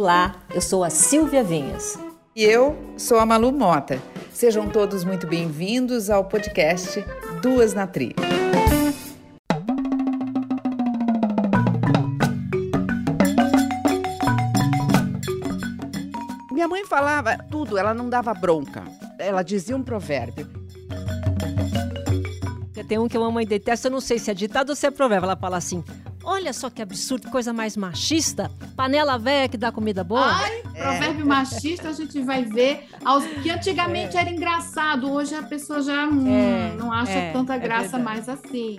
Olá, eu sou a Silvia Vinhas. E eu sou a Malu Mota. Sejam todos muito bem-vindos ao podcast Duas na Trilha. Minha mãe falava tudo, ela não dava bronca. Ela dizia um provérbio. Tem um que a mamãe detesta, eu não sei se é ditado ou se é provérbio. Ela fala assim: Olha só que absurdo, coisa mais machista. Panela velha que dá comida boa. Ai, provérbio é. machista a gente vai ver. Aos, que antigamente é. era engraçado, hoje a pessoa já hum, é. não acha é, tanta é graça mais assim.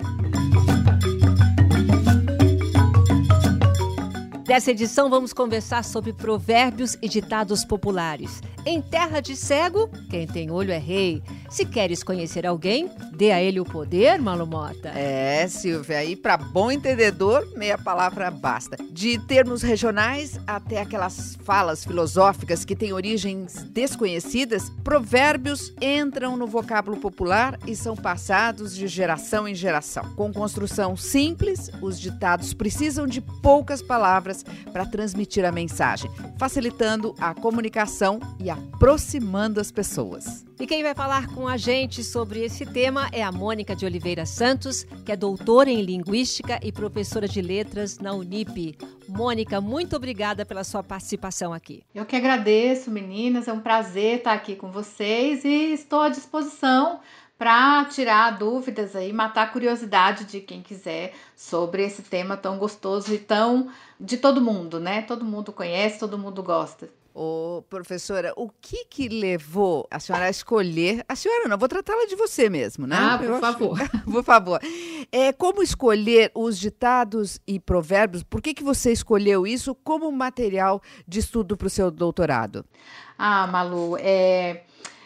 Nessa edição, vamos conversar sobre provérbios e ditados populares. Em terra de cego, quem tem olho é rei. Se queres conhecer alguém, dê a ele o poder, Malumota. É, Silvia, e para bom entendedor, meia palavra basta. De termos regionais até aquelas falas filosóficas que têm origens desconhecidas, provérbios entram no vocábulo popular e são passados de geração em geração. Com construção simples, os ditados precisam de poucas palavras para transmitir a mensagem, facilitando a comunicação e aproximando as pessoas. E quem vai falar com a gente sobre esse tema é a Mônica de Oliveira Santos, que é doutora em Linguística e professora de Letras na Unip. Mônica, muito obrigada pela sua participação aqui. Eu que agradeço, meninas. É um prazer estar aqui com vocês e estou à disposição para tirar dúvidas aí, matar a curiosidade de quem quiser sobre esse tema tão gostoso e tão de todo mundo, né? Todo mundo conhece, todo mundo gosta. Ô, professora, o que que levou a senhora a escolher? A senhora não, vou tratá-la de você mesmo, né? Ah, por favor. por favor. É, como escolher os ditados e provérbios? Por que que você escolheu isso como material de estudo para o seu doutorado? Ah, Malu, é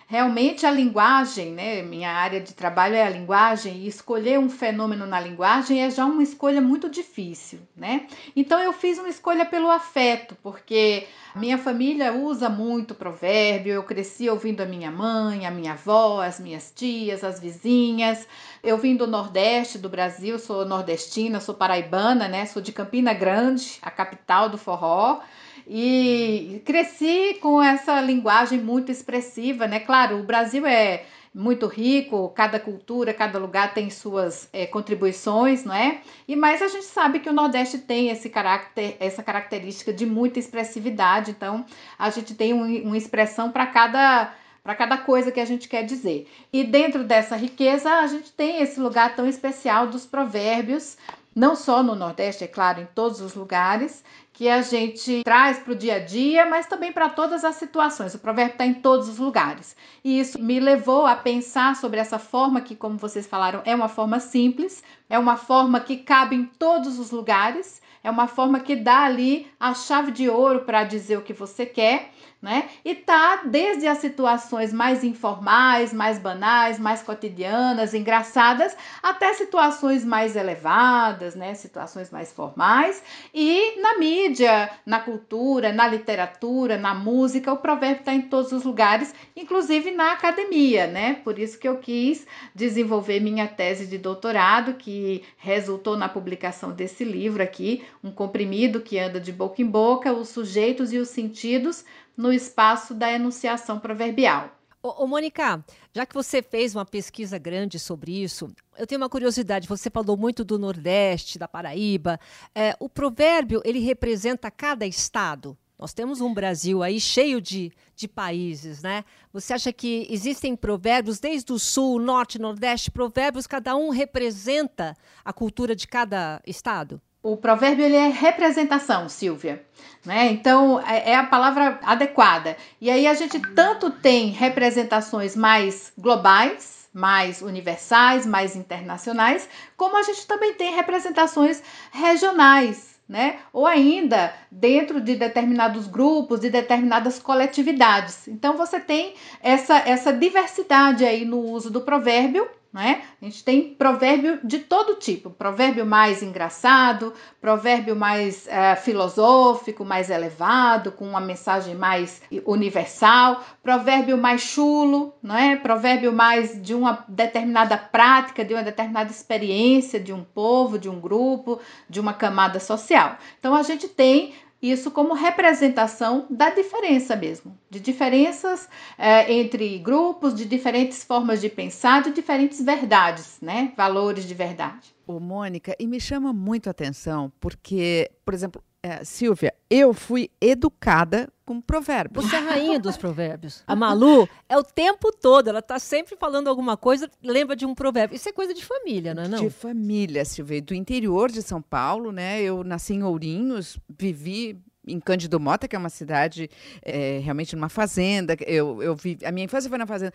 Realmente a linguagem, né? Minha área de trabalho é a linguagem e escolher um fenômeno na linguagem é já uma escolha muito difícil, né? Então eu fiz uma escolha pelo afeto, porque minha família usa muito provérbio, eu cresci ouvindo a minha mãe, a minha avó, as minhas tias, as vizinhas. Eu vim do Nordeste do Brasil, sou nordestina, sou paraibana, né? Sou de Campina Grande, a capital do forró. E cresci com essa linguagem muito expressiva, né? Claro, o Brasil é muito rico, cada cultura, cada lugar tem suas é, contribuições, não é? E mais a gente sabe que o Nordeste tem esse caráter, essa característica de muita expressividade, então a gente tem um, uma expressão para cada para cada coisa que a gente quer dizer. E dentro dessa riqueza, a gente tem esse lugar tão especial dos provérbios, não só no Nordeste, é claro, em todos os lugares, que a gente traz para o dia a dia, mas também para todas as situações. O provérbio está em todos os lugares. E isso me levou a pensar sobre essa forma que, como vocês falaram, é uma forma simples, é uma forma que cabe em todos os lugares, é uma forma que dá ali a chave de ouro para dizer o que você quer né? E tá desde as situações mais informais, mais banais, mais cotidianas, engraçadas, até situações mais elevadas, né? Situações mais formais. E na mídia, na cultura, na literatura, na música, o provérbio está em todos os lugares, inclusive na academia, né? Por isso que eu quis desenvolver minha tese de doutorado, que resultou na publicação desse livro aqui, um comprimido que anda de boca em boca, os sujeitos e os sentidos no espaço da enunciação proverbial. Ô, ô, Mônica, já que você fez uma pesquisa grande sobre isso, eu tenho uma curiosidade. Você falou muito do Nordeste, da Paraíba. É, o provérbio ele representa cada estado. Nós temos um Brasil aí cheio de, de países, né? Você acha que existem provérbios desde o Sul, Norte, Nordeste, provérbios, cada um representa a cultura de cada estado? O provérbio ele é representação, Silvia, né? Então é, é a palavra adequada. E aí a gente tanto tem representações mais globais, mais universais, mais internacionais, como a gente também tem representações regionais, né? Ou ainda dentro de determinados grupos, de determinadas coletividades. Então você tem essa, essa diversidade aí no uso do provérbio né? A gente tem provérbio de todo tipo, provérbio mais engraçado, provérbio mais uh, filosófico, mais elevado, com uma mensagem mais universal, provérbio mais chulo, não é? Provérbio mais de uma determinada prática, de uma determinada experiência de um povo, de um grupo, de uma camada social. Então a gente tem isso como representação da diferença mesmo, de diferenças é, entre grupos, de diferentes formas de pensar, de diferentes verdades, né? Valores de verdade. Ô, Mônica, e me chama muito a atenção, porque, por exemplo, é, Silvia, eu fui educada com provérbios. Você é a rainha dos provérbios. A Malu é o tempo todo, ela está sempre falando alguma coisa, lembra de um provérbio. Isso é coisa de família, não é não? De família, Silvia. Do interior de São Paulo, né? Eu nasci em Ourinhos, vivi em Cândido Mota, que é uma cidade é, realmente numa fazenda. Eu, eu vi, a minha infância foi na fazenda.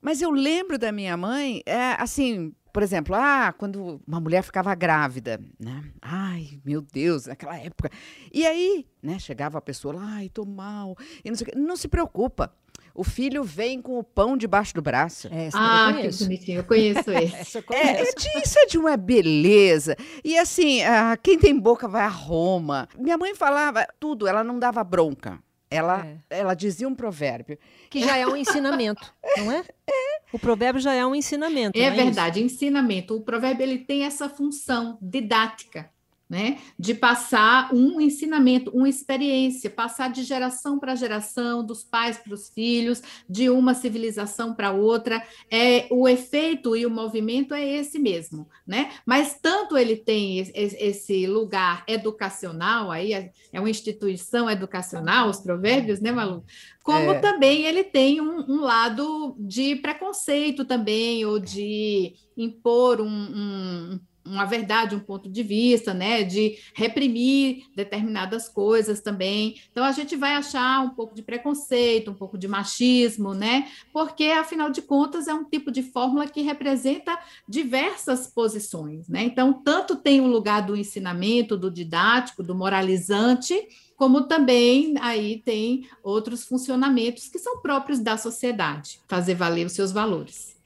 Mas eu lembro da minha mãe, é, assim, por exemplo, ah, quando uma mulher ficava grávida, né? Ai, meu Deus, naquela época. E aí, né, chegava a pessoa lá, ai, tô mal, e não sei. Não se preocupa. O filho vem com o pão debaixo do braço. É, ah, que bonitinho, eu conheço esse. é, é de, isso é de uma beleza. E assim, ah, quem tem boca vai a Roma. Minha mãe falava tudo, ela não dava bronca. Ela, é. ela dizia um provérbio. Que já é um ensinamento, não é? É. O provérbio já é um ensinamento. É, é verdade, isso? ensinamento. O provérbio ele tem essa função didática né? De passar um ensinamento, uma experiência, passar de geração para geração, dos pais para os filhos, de uma civilização para outra. É o efeito e o movimento é esse mesmo, né? Mas tanto ele tem esse lugar educacional aí é, é uma instituição educacional, os provérbios, né, Malu? Como é. também ele tem um, um, lado de preconceito também ou de impor um, um uma verdade, um ponto de vista, né, de reprimir determinadas coisas também. Então a gente vai achar um pouco de preconceito, um pouco de machismo, né? Porque afinal de contas é um tipo de fórmula que representa diversas posições, né? Então tanto tem o lugar do ensinamento, do didático, do moralizante, como também aí tem outros funcionamentos que são próprios da sociedade, fazer valer os seus valores.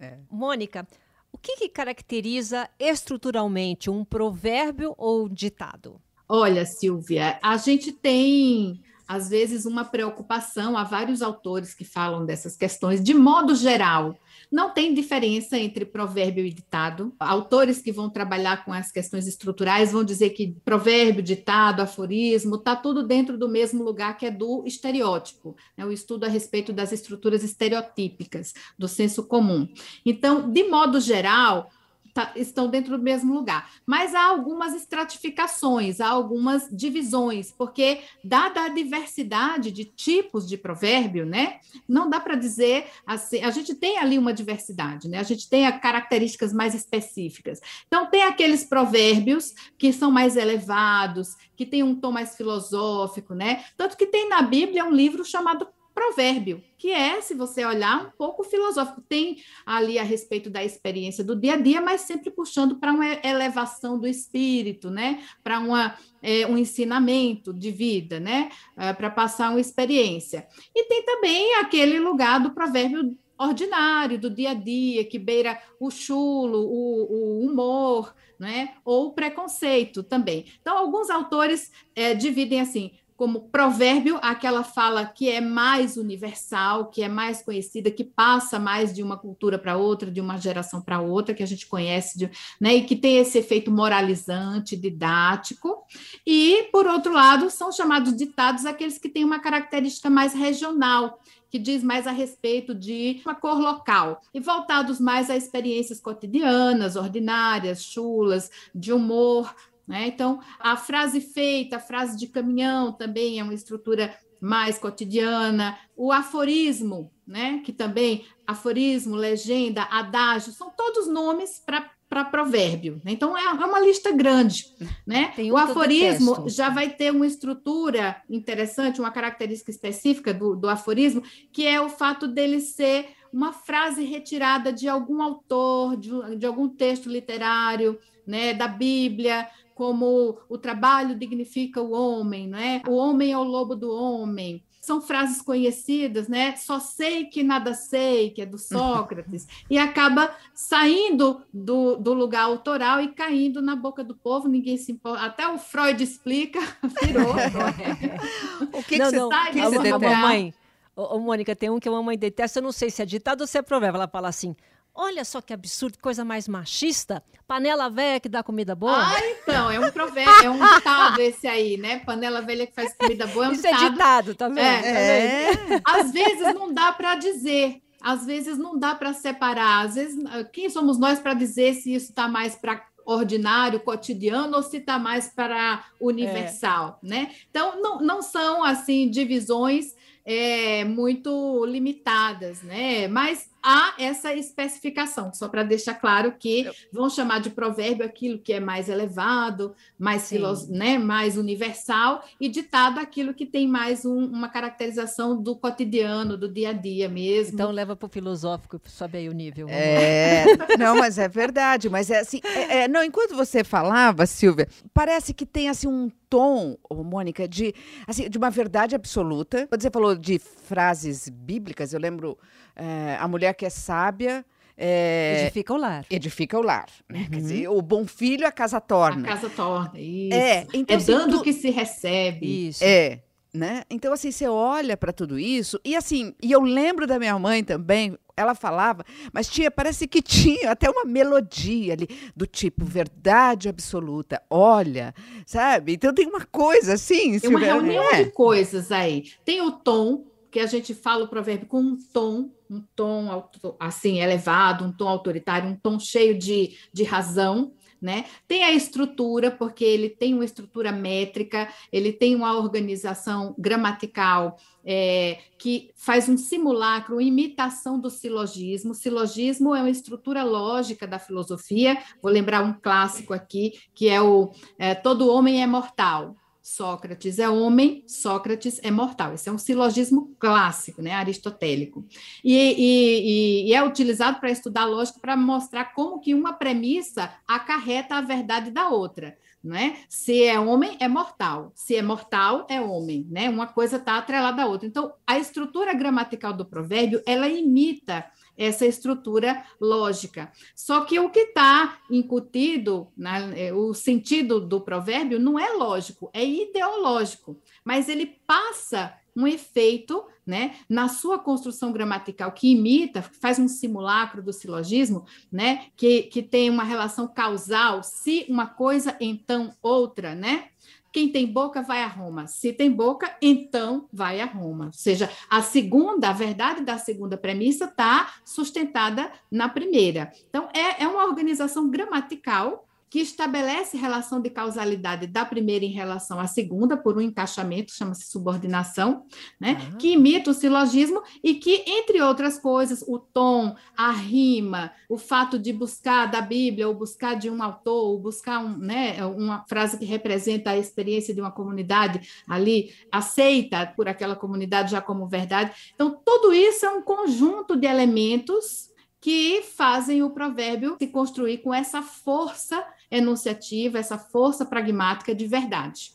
É. Mônica, o que, que caracteriza estruturalmente um provérbio ou ditado? Olha, Silvia, a gente tem às vezes uma preocupação, há vários autores que falam dessas questões, de modo geral, não tem diferença entre provérbio e ditado. Autores que vão trabalhar com as questões estruturais vão dizer que provérbio, ditado, aforismo, está tudo dentro do mesmo lugar que é do estereótipo, né? o estudo a respeito das estruturas estereotípicas, do senso comum. Então, de modo geral, tá, estão dentro do mesmo lugar. Mas há algumas estratificações, há algumas divisões, porque, dada a diversidade de tipos de provérbio, né, não dá para dizer assim, a gente tem ali uma diversidade, né? A gente tem características mais específicas. Então, tem aqueles provérbios que são mais elevados, que têm um tom mais filosófico, né? Tanto que tem na Bíblia um livro chamado provérbio, que é, se você olhar, um pouco filosófico. Tem ali a respeito da experiência do dia a dia, mas sempre puxando para uma elevação do espírito, né? Para uma é, um ensinamento de vida, né? É, para passar uma experiência. E tem também aquele lugar do provérbio ordinário, do dia a dia, que beira o chulo, o, o humor, né? ou o preconceito também. Então, alguns autores é, dividem assim: como provérbio, aquela fala que é mais universal, que é mais conhecida, que passa mais de uma cultura para outra, de uma geração para outra, que a gente conhece, de, né, e que tem esse efeito moralizante, didático. E, por outro lado, são chamados ditados aqueles que têm uma característica mais regional, que diz mais a respeito de uma cor local, e voltados mais a experiências cotidianas, ordinárias, chulas, de humor, né? Então, a frase feita, a frase de caminhão também é uma estrutura mais cotidiana. O aforismo, né? que também, aforismo, legenda, adágio, são todos nomes para provérbio. Né? Então, é, é uma lista grande. Né? Um o aforismo já vai ter uma estrutura interessante, uma característica específica do, do aforismo, que é o fato dele ser uma frase retirada de algum autor, de, de algum texto literário, né, da Bíblia, como o trabalho dignifica o homem, né? O homem é o lobo do homem. São frases conhecidas, né? Só sei que nada sei, que é do Sócrates, e acaba saindo do, do lugar autoral e caindo na boca do povo, ninguém se importa. Até o Freud explica, virou. o que, não, que não, você, que você mamãe, ô, ô, Mônica, tem um que a mamãe detesta, eu não sei se é ditado ou se é provérbio. Ela fala assim: Olha só que absurdo, coisa mais machista. Panela velha que dá comida boa. Ah, então, é um provérbio, é um ditado esse aí, né? Panela velha que faz comida boa é um Isso ditado. é ditado, tá vendo? É. Às vezes não dá para dizer, às vezes não dá para separar. Às vezes, quem somos nós para dizer se isso está mais para ordinário, cotidiano, ou se está mais para universal, é. né? Então, não, não são, assim, divisões é, muito limitadas, né? Mas há essa especificação, só para deixar claro que vão chamar de provérbio aquilo que é mais elevado, mais, filos, né, mais universal, e ditado aquilo que tem mais um, uma caracterização do cotidiano, do dia a dia mesmo. Então leva para o filosófico, saber aí o nível. É, não, mas é verdade, mas é assim, é, é, não, enquanto você falava, Silvia, parece que tem assim um tom, Mônica, de, assim, de uma verdade absoluta. Quando você falou de frases bíblicas, eu lembro é, a mulher que é sábia. É, edifica o lar. Edifica o lar. Né? Uhum. Quer dizer, o bom filho a casa torna. A casa torna, isso. É, então, é assim, dando tu... que se recebe. Isso. É. Né? Então, assim, você olha para tudo isso, e assim, e eu lembro da minha mãe também, ela falava, mas tinha, parece que tinha até uma melodia ali, do tipo, verdade absoluta, olha, sabe? Então tem uma coisa assim. Tem uma reunião é. de coisas aí. Tem o tom, que a gente fala o provérbio com um tom, um tom assim elevado, um tom autoritário, um tom cheio de, de razão, né? Tem a estrutura, porque ele tem uma estrutura métrica, ele tem uma organização gramatical é, que faz um simulacro, uma imitação do silogismo. O silogismo é uma estrutura lógica da filosofia. Vou lembrar um clássico aqui, que é o é, Todo Homem é Mortal. Sócrates é homem, Sócrates é mortal. Esse é um silogismo clássico, né, aristotélico. E, e, e é utilizado para estudar lógica para mostrar como que uma premissa acarreta a verdade da outra. Né? Se é homem, é mortal. Se é mortal, é homem. Né? Uma coisa está atrelada à outra. Então, a estrutura gramatical do provérbio, ela imita essa estrutura lógica. Só que o que está incutido, né, o sentido do provérbio não é lógico, é ideológico, mas ele passa um efeito né, na sua construção gramatical que imita, faz um simulacro do silogismo, né, que, que tem uma relação causal, se uma coisa, então outra, né? Quem tem boca vai a Roma. Se tem boca, então vai a Roma. Ou seja, a segunda, a verdade da segunda premissa está sustentada na primeira. Então, é, é uma organização gramatical que estabelece relação de causalidade da primeira em relação à segunda, por um encaixamento, chama-se subordinação, né? Uhum. que imita o silogismo e que, entre outras coisas, o tom, a rima, o fato de buscar da Bíblia, ou buscar de um autor, ou buscar um, né, uma frase que representa a experiência de uma comunidade ali, aceita por aquela comunidade já como verdade. Então, tudo isso é um conjunto de elementos que fazem o provérbio se construir com essa força enunciativa, essa força pragmática de verdade.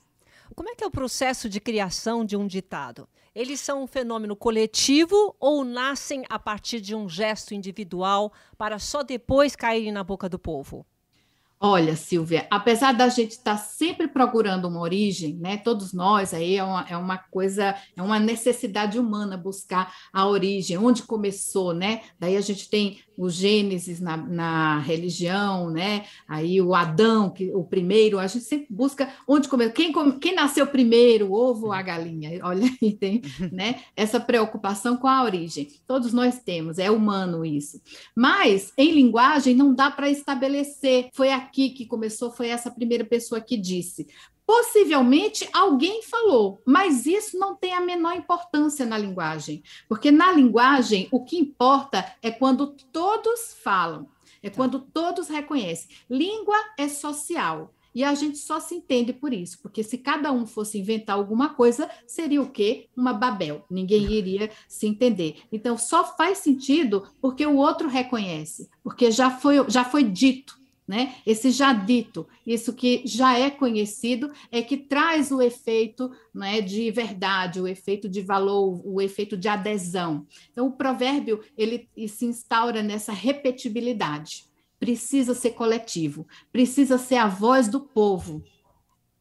Como é que é o processo de criação de um ditado? Eles são um fenômeno coletivo ou nascem a partir de um gesto individual para só depois caírem na boca do povo? Olha, Silvia, apesar da gente estar tá sempre procurando uma origem, né? Todos nós aí é uma, é uma coisa, é uma necessidade humana buscar a origem, onde começou, né? Daí a gente tem o Gênesis na, na religião, né? Aí o Adão, que o primeiro, a gente sempre busca onde começou, quem, quem nasceu primeiro, o ovo ou a galinha? Olha aí, tem, né? Essa preocupação com a origem. Todos nós temos, é humano isso. Mas em linguagem não dá para estabelecer. Foi aqui que começou foi essa primeira pessoa que disse. Possivelmente alguém falou, mas isso não tem a menor importância na linguagem, porque na linguagem o que importa é quando todos falam, é tá. quando todos reconhecem. Língua é social. E a gente só se entende por isso, porque se cada um fosse inventar alguma coisa, seria o quê? Uma Babel. Ninguém iria se entender. Então, só faz sentido porque o outro reconhece, porque já foi, já foi dito né? Esse já dito, isso que já é conhecido, é que traz o efeito né, de verdade, o efeito de valor, o efeito de adesão. Então, o provérbio ele se instaura nessa repetibilidade. Precisa ser coletivo, precisa ser a voz do povo.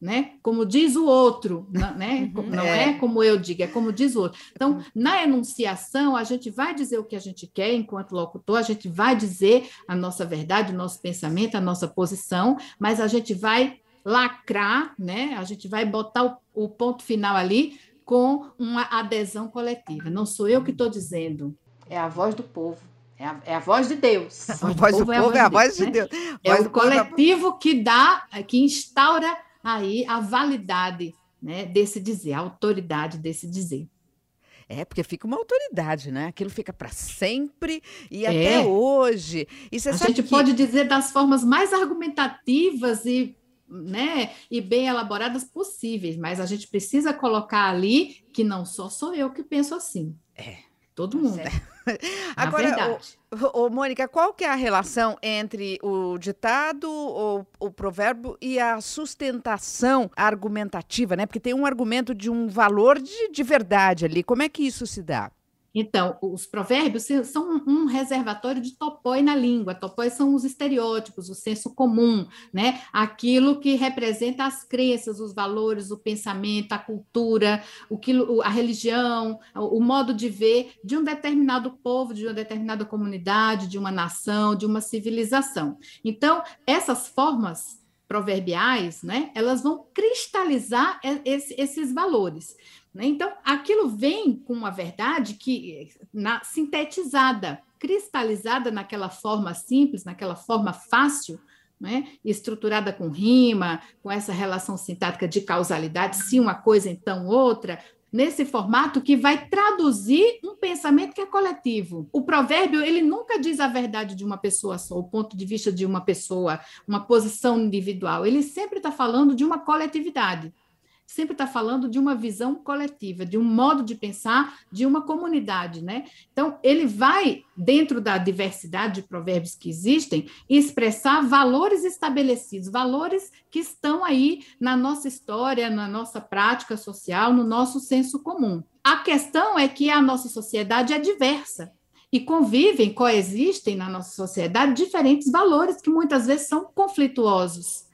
Né? Como diz o outro, né? Uhum. Não é. é. como eu digo, é como diz o outro. Então, na enunciação, a gente vai dizer o que a gente quer enquanto locutor, a gente vai dizer a nossa verdade, o nosso pensamento, a nossa posição, mas a gente vai lacrar, né? A gente vai botar o, o ponto final ali com uma adesão coletiva. Não sou eu que estou dizendo, é a voz do povo. É a, é a, voz de Deus. A voz do povo é a voz de Deus. É, o coletivo que dá, que instaura aí a validade né, desse dizer, a autoridade desse dizer. É, porque fica uma autoridade, né? Aquilo fica para sempre e é. até hoje. E a gente que... pode dizer das formas mais argumentativas e, né, e bem elaboradas possíveis, mas a gente precisa colocar ali que não só sou eu que penso assim. É. Todo mundo. Agora, ô, ô, Mônica, qual que é a relação entre o ditado, o, o provérbio e a sustentação argumentativa, né? Porque tem um argumento de um valor de, de verdade ali. Como é que isso se dá? Então, os provérbios são um reservatório de topói na língua. Topói são os estereótipos, o senso comum, né? Aquilo que representa as crenças, os valores, o pensamento, a cultura, o que, a religião, o modo de ver de um determinado povo, de uma determinada comunidade, de uma nação, de uma civilização. Então, essas formas proverbiais, né? Elas vão cristalizar esses valores. Né? Então, aquilo vem com uma verdade que na, sintetizada, cristalizada naquela forma simples, naquela forma fácil, né? estruturada com rima, com essa relação sintática de causalidade, se uma coisa, então outra, nesse formato que vai traduzir um pensamento que é coletivo. O provérbio, ele nunca diz a verdade de uma pessoa só, o ponto de vista de uma pessoa, uma posição individual. Ele sempre está falando de uma coletividade sempre está falando de uma visão coletiva, de um modo de pensar de uma comunidade, né? Então, ele vai, dentro da diversidade de provérbios que existem, expressar valores estabelecidos, valores que estão aí na nossa história, na nossa prática social, no nosso senso comum. A questão é que a nossa sociedade é diversa e convivem, coexistem na nossa sociedade diferentes valores que muitas vezes são conflituosos.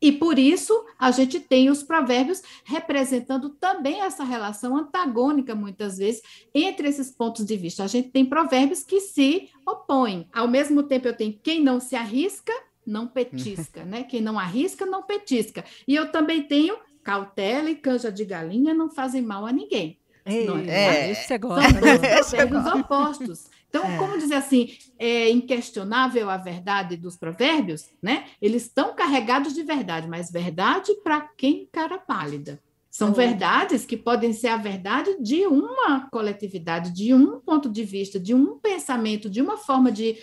E por isso a gente tem os provérbios representando também essa relação antagônica, muitas vezes, entre esses pontos de vista. A gente tem provérbios que se opõem. Ao mesmo tempo, eu tenho quem não se arrisca, não petisca, né? Quem não arrisca, não petisca. E eu também tenho cautela e canja de galinha não fazem mal a ninguém. Ei, não é? é, isso você gosta. São provérbios opostos. Então, é. como dizer assim, é inquestionável a verdade dos provérbios, né? Eles estão carregados de verdade, mas verdade para quem cara pálida. São verdades que podem ser a verdade de uma coletividade, de um ponto de vista, de um pensamento, de uma forma de,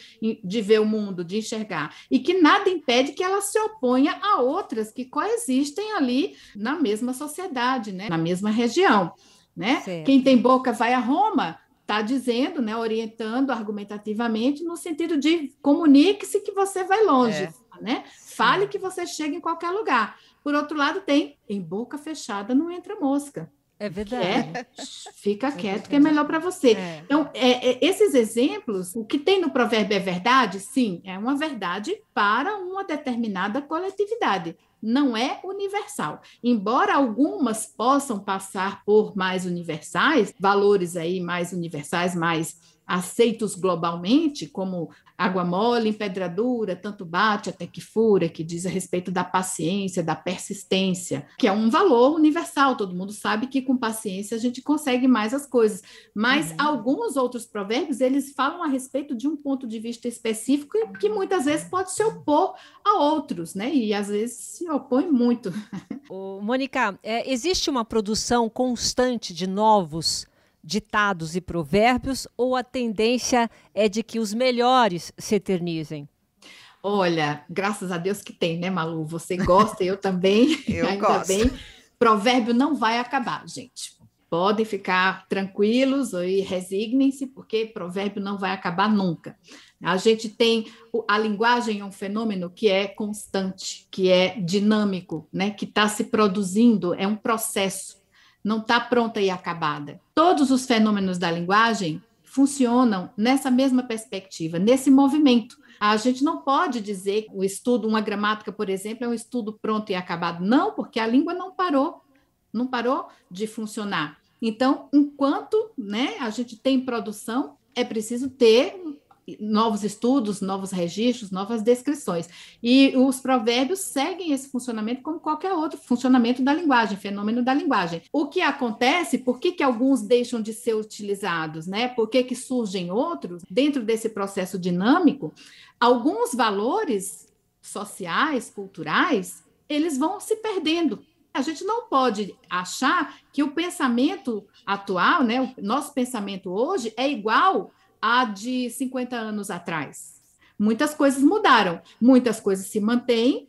de ver o mundo, de enxergar, e que nada impede que ela se oponha a outras que coexistem ali na mesma sociedade, né? na mesma região. Né? Quem tem boca vai a Roma, está dizendo, né, orientando argumentativamente no sentido de comunique-se que você vai longe, é. né? Fale que você chega em qualquer lugar. Por outro lado, tem em boca fechada não entra mosca. É verdade. É, fica é quieto verdade. que é melhor para você. É. Então, é, é, esses exemplos, o que tem no provérbio é verdade? Sim, é uma verdade para uma determinada coletividade não é universal. Embora algumas possam passar por mais universais, valores aí mais universais, mais aceitos globalmente, como água mole, empedradura, tanto bate até que fura, que diz a respeito da paciência, da persistência, que é um valor universal. Todo mundo sabe que com paciência a gente consegue mais as coisas. Mas uhum. alguns outros provérbios, eles falam a respeito de um ponto de vista específico que muitas vezes pode se opor a outros, né? E às vezes se opõe muito. Ô, Mônica, é, existe uma produção constante de novos ditados e provérbios ou a tendência é de que os melhores se eternizem? Olha, graças a Deus que tem, né, Malu? Você gosta, eu também. eu ainda gosto. bem. Provérbio não vai acabar, gente. Podem ficar tranquilos e resignem-se, porque provérbio não vai acabar nunca. A gente tem a linguagem é um fenômeno que é constante, que é dinâmico, né? Que está se produzindo, é um processo não está pronta e acabada. Todos os fenômenos da linguagem funcionam nessa mesma perspectiva, nesse movimento. A gente não pode dizer que o estudo, uma gramática, por exemplo, é um estudo pronto e acabado. Não, porque a língua não parou, não parou de funcionar. Então, enquanto né, a gente tem produção, é preciso ter novos estudos, novos registros, novas descrições. E os provérbios seguem esse funcionamento como qualquer outro funcionamento da linguagem, fenômeno da linguagem. O que acontece, por que, que alguns deixam de ser utilizados, né? Por que, que surgem outros? Dentro desse processo dinâmico, alguns valores sociais, culturais, eles vão se perdendo. A gente não pode achar que o pensamento atual, né, o nosso pensamento hoje é igual a de 50 anos atrás. Muitas coisas mudaram, muitas coisas se mantêm,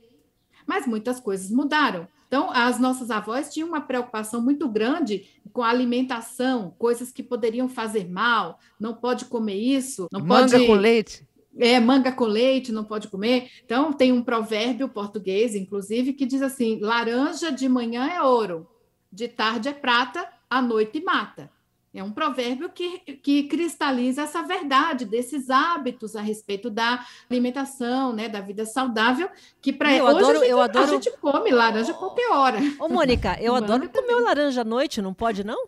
mas muitas coisas mudaram. Então, as nossas avós tinham uma preocupação muito grande com a alimentação, coisas que poderiam fazer mal, não pode comer isso, não Manga pode... com leite. É, manga com leite, não pode comer. Então, tem um provérbio português, inclusive, que diz assim: laranja de manhã é ouro, de tarde é prata, à noite mata. É um provérbio que, que cristaliza essa verdade desses hábitos a respeito da alimentação, né, da vida saudável, que para hoje adoro, a, gente, eu adoro... a gente come laranja a qualquer hora. Ô, Mônica, eu adoro comer laranja à noite, não pode, não?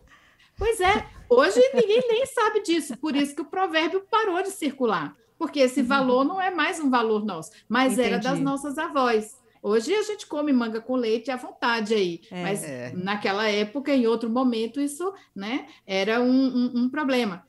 Pois é, hoje ninguém nem sabe disso, por isso que o provérbio parou de circular, porque esse valor não é mais um valor nosso, mas Entendi. era das nossas avós. Hoje a gente come manga com leite à vontade aí, é, mas é. naquela época, em outro momento, isso né, era um, um, um, problema.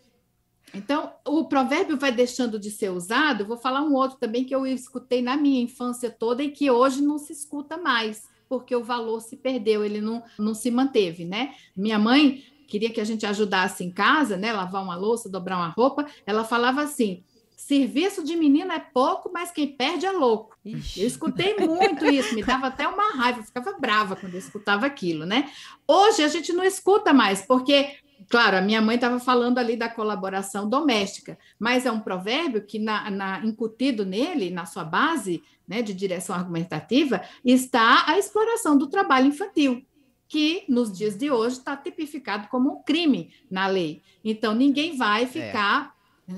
Então, o provérbio vai deixando de ser usado. Vou falar um outro também que eu escutei na minha infância toda e que hoje não se escuta mais, porque o valor se perdeu, ele não, não se manteve, né? Minha mãe queria que a gente ajudasse em casa, né? Lavar uma louça, dobrar uma roupa. Ela falava assim: Serviço de menina é pouco, mas quem perde é louco. Ixi. Eu escutei muito isso, me dava até uma raiva, ficava brava quando eu escutava aquilo, né? Hoje a gente não escuta mais, porque, claro, a minha mãe estava falando ali da colaboração doméstica, mas é um provérbio que, na, na, incutido nele, na sua base né, de direção argumentativa, está a exploração do trabalho infantil que nos dias de hoje está tipificado como um crime na lei. Então, ninguém vai é.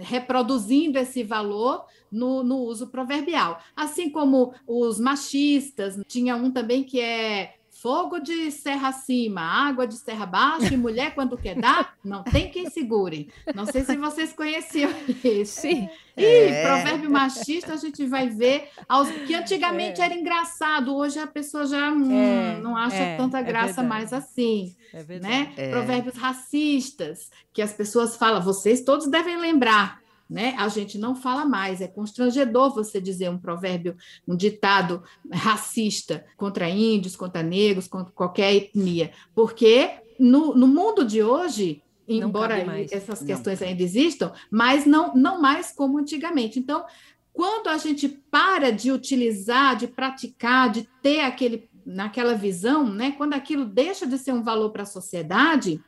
Reproduzindo esse valor no, no uso proverbial. Assim como os machistas, tinha um também que é fogo de serra acima, água de serra baixa, e mulher quando quer dar, não tem quem segure. Não sei se vocês conheciam isso. Sim. E é. provérbio machista a gente vai ver aos, que antigamente é. era engraçado, hoje a pessoa já hum, é. não acha é, tanta é graça mais assim. Né? Provérbios racistas, que as pessoas falam, vocês todos devem lembrar né? A gente não fala mais. É constrangedor você dizer um provérbio, um ditado racista contra índios, contra negros, contra qualquer etnia, porque no, no mundo de hoje embora essas questões não. ainda existam, mas não, não mais como antigamente. Então, quando a gente para de utilizar, de praticar, de ter aquele naquela visão, né, quando aquilo deixa de ser um valor para a sociedade,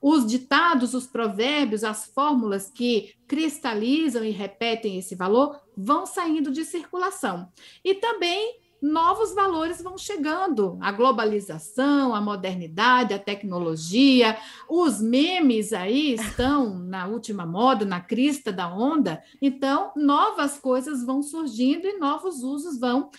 os ditados, os provérbios, as fórmulas que cristalizam e repetem esse valor vão saindo de circulação. E também novos valores vão chegando. A globalização, a modernidade, a tecnologia, os memes aí estão na última moda, na crista da onda. Então, novas coisas vão surgindo e novos usos vão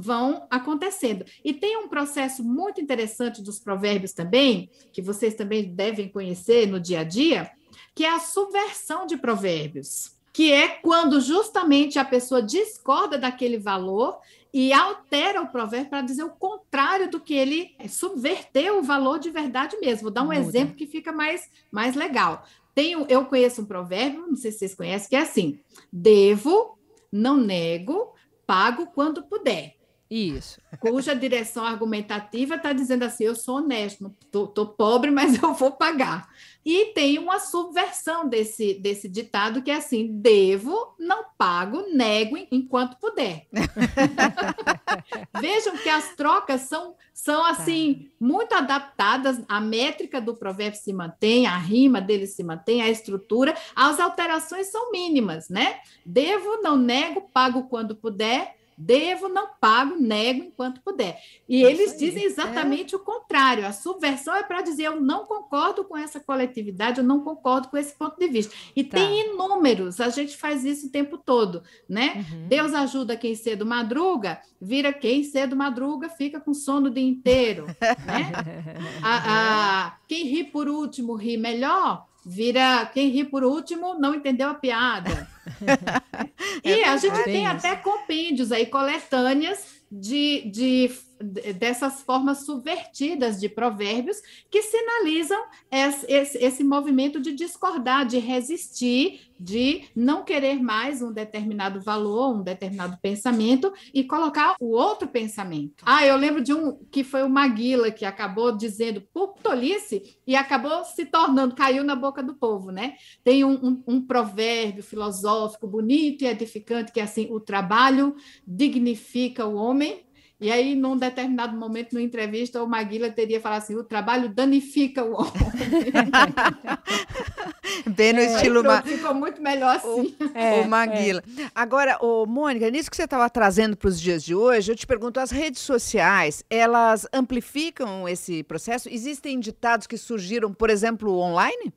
vão acontecendo. E tem um processo muito interessante dos provérbios também, que vocês também devem conhecer no dia a dia, que é a subversão de provérbios, que é quando justamente a pessoa discorda daquele valor e altera o provérbio para dizer o contrário do que ele subverteu o valor de verdade mesmo. Vou dar um Muda. exemplo que fica mais, mais legal. Tenho, eu conheço um provérbio, não sei se vocês conhecem, que é assim: devo, não nego, pago quando puder. Isso. Cuja direção argumentativa está dizendo assim: eu sou honesto, estou pobre, mas eu vou pagar. E tem uma subversão desse, desse ditado que é assim: devo, não pago, nego enquanto puder. Vejam que as trocas são, são assim, tá. muito adaptadas, a métrica do provérbio se mantém, a rima dele se mantém, a estrutura, as alterações são mínimas, né? Devo, não nego, pago quando puder devo, não pago, nego enquanto puder. E eles dizem exatamente é. o contrário. A subversão é para dizer eu não concordo com essa coletividade, eu não concordo com esse ponto de vista. E tá. tem inúmeros, a gente faz isso o tempo todo, né? Uhum. Deus ajuda quem cedo madruga, vira quem cedo madruga, fica com sono o dia inteiro, né? a, a, quem ri por último ri melhor, vira quem ri por último não entendeu a piada. e é a gente tem até compêndios aí, coletâneas de, de dessas formas subvertidas de provérbios que sinalizam esse, esse, esse, movimento de discordar, de resistir, de não querer mais um determinado valor, um determinado pensamento e colocar o outro pensamento. Ah, eu lembro de um que foi o Maguila que acabou dizendo por tolice e acabou se tornando, caiu na boca do povo, né? Tem um, um, um provérbio filosófico bonito e edificante que é assim: o trabalho dignifica o homem e aí, num determinado momento, na entrevista, o Maguila teria falado assim: o trabalho danifica o homem. Bem no é, estilo. Ma... Ficou muito melhor assim. O, é, o Maguila. É. Agora, ô, Mônica, nisso que você estava trazendo para os dias de hoje, eu te pergunto: as redes sociais, elas amplificam esse processo? Existem ditados que surgiram, por exemplo, online?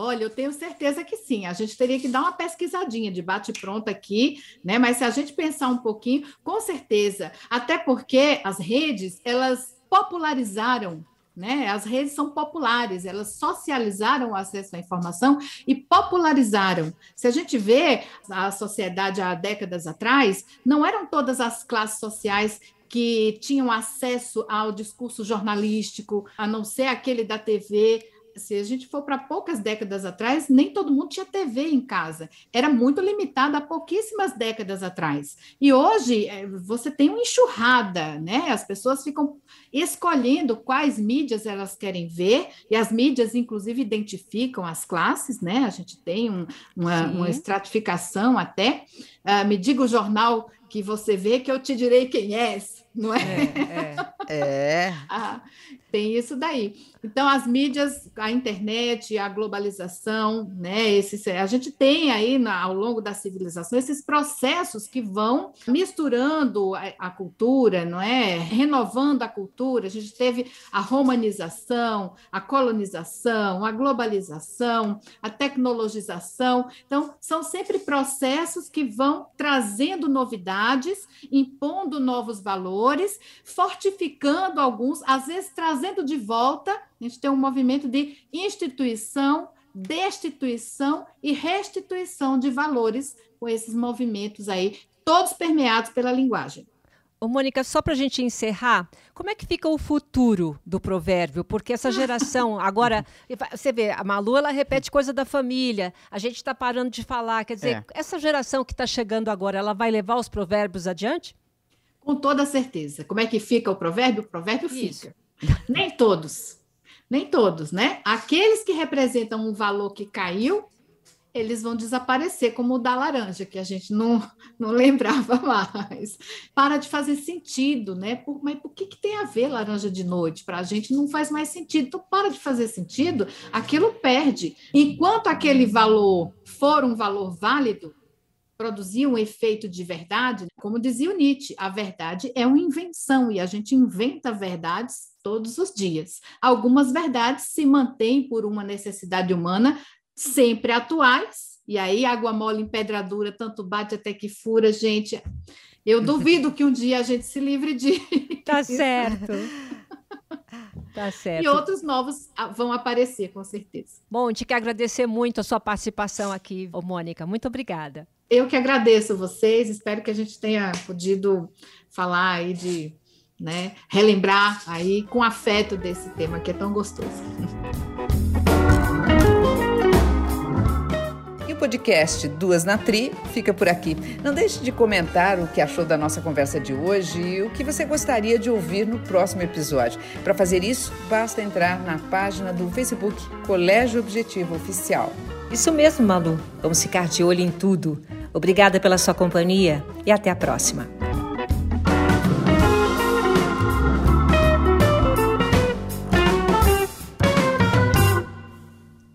Olha, eu tenho certeza que sim. A gente teria que dar uma pesquisadinha de bate-pronto aqui, né? Mas se a gente pensar um pouquinho, com certeza. Até porque as redes, elas popularizaram né? As redes são populares, elas socializaram o acesso à informação e popularizaram. Se a gente vê a sociedade há décadas atrás, não eram todas as classes sociais que tinham acesso ao discurso jornalístico, a não ser aquele da TV, se a gente for para poucas décadas atrás, nem todo mundo tinha TV em casa. Era muito limitado a pouquíssimas décadas atrás. E hoje é, você tem uma enxurrada, né? As pessoas ficam escolhendo quais mídias elas querem ver, e as mídias, inclusive, identificam as classes, né? A gente tem um, uma, uma, estratificação até. Uh, me diga o jornal que você vê que eu te direi quem és, não é? É. é. é. ah, tem isso daí. Então, as mídias, a internet, a globalização, né? Esse, a gente tem aí na, ao longo da civilização esses processos que vão misturando a, a, cultura, não é? Renovando a cultura. A gente teve a romanização, a colonização, a globalização, a tecnologização. Então, são sempre processos que vão trazendo novidades, impondo novos valores, fortificando alguns, às vezes trazendo de volta a gente tem um movimento de instituição, destituição e restituição de valores com esses movimentos aí, todos permeados pela linguagem. Ô, Mônica, só para a gente encerrar, como é que fica o futuro do provérbio? Porque essa geração, agora, você vê, a Malu, ela repete coisa da família, a gente está parando de falar. Quer dizer, é. essa geração que está chegando agora, ela vai levar os provérbios adiante? Com toda certeza. Como é que fica o provérbio? O provérbio Isso. fica. Nem todos nem todos, né? Aqueles que representam um valor que caiu, eles vão desaparecer, como o da laranja, que a gente não, não lembrava mais. Para de fazer sentido, né? Por, mas por que, que tem a ver laranja de noite? Para a gente não faz mais sentido. Então, para de fazer sentido, aquilo perde. Enquanto aquele valor for um valor válido, produzir um efeito de verdade, como dizia o Nietzsche, a verdade é uma invenção e a gente inventa verdades todos os dias. Algumas verdades se mantêm por uma necessidade humana, sempre atuais, e aí água mole em pedra dura, tanto bate até que fura, gente. Eu duvido que um dia a gente se livre de. Tá certo. Tá certo. E outros novos ah, vão aparecer, com certeza. Bom, te quero agradecer muito a sua participação aqui, Mônica. Muito obrigada. Eu que agradeço vocês, espero que a gente tenha podido falar aí de, né, relembrar aí com afeto desse tema que é tão gostoso. podcast Duas na Tri fica por aqui. Não deixe de comentar o que achou da nossa conversa de hoje e o que você gostaria de ouvir no próximo episódio. Para fazer isso, basta entrar na página do Facebook Colégio Objetivo Oficial. Isso mesmo, Malu. Vamos ficar de olho em tudo. Obrigada pela sua companhia e até a próxima.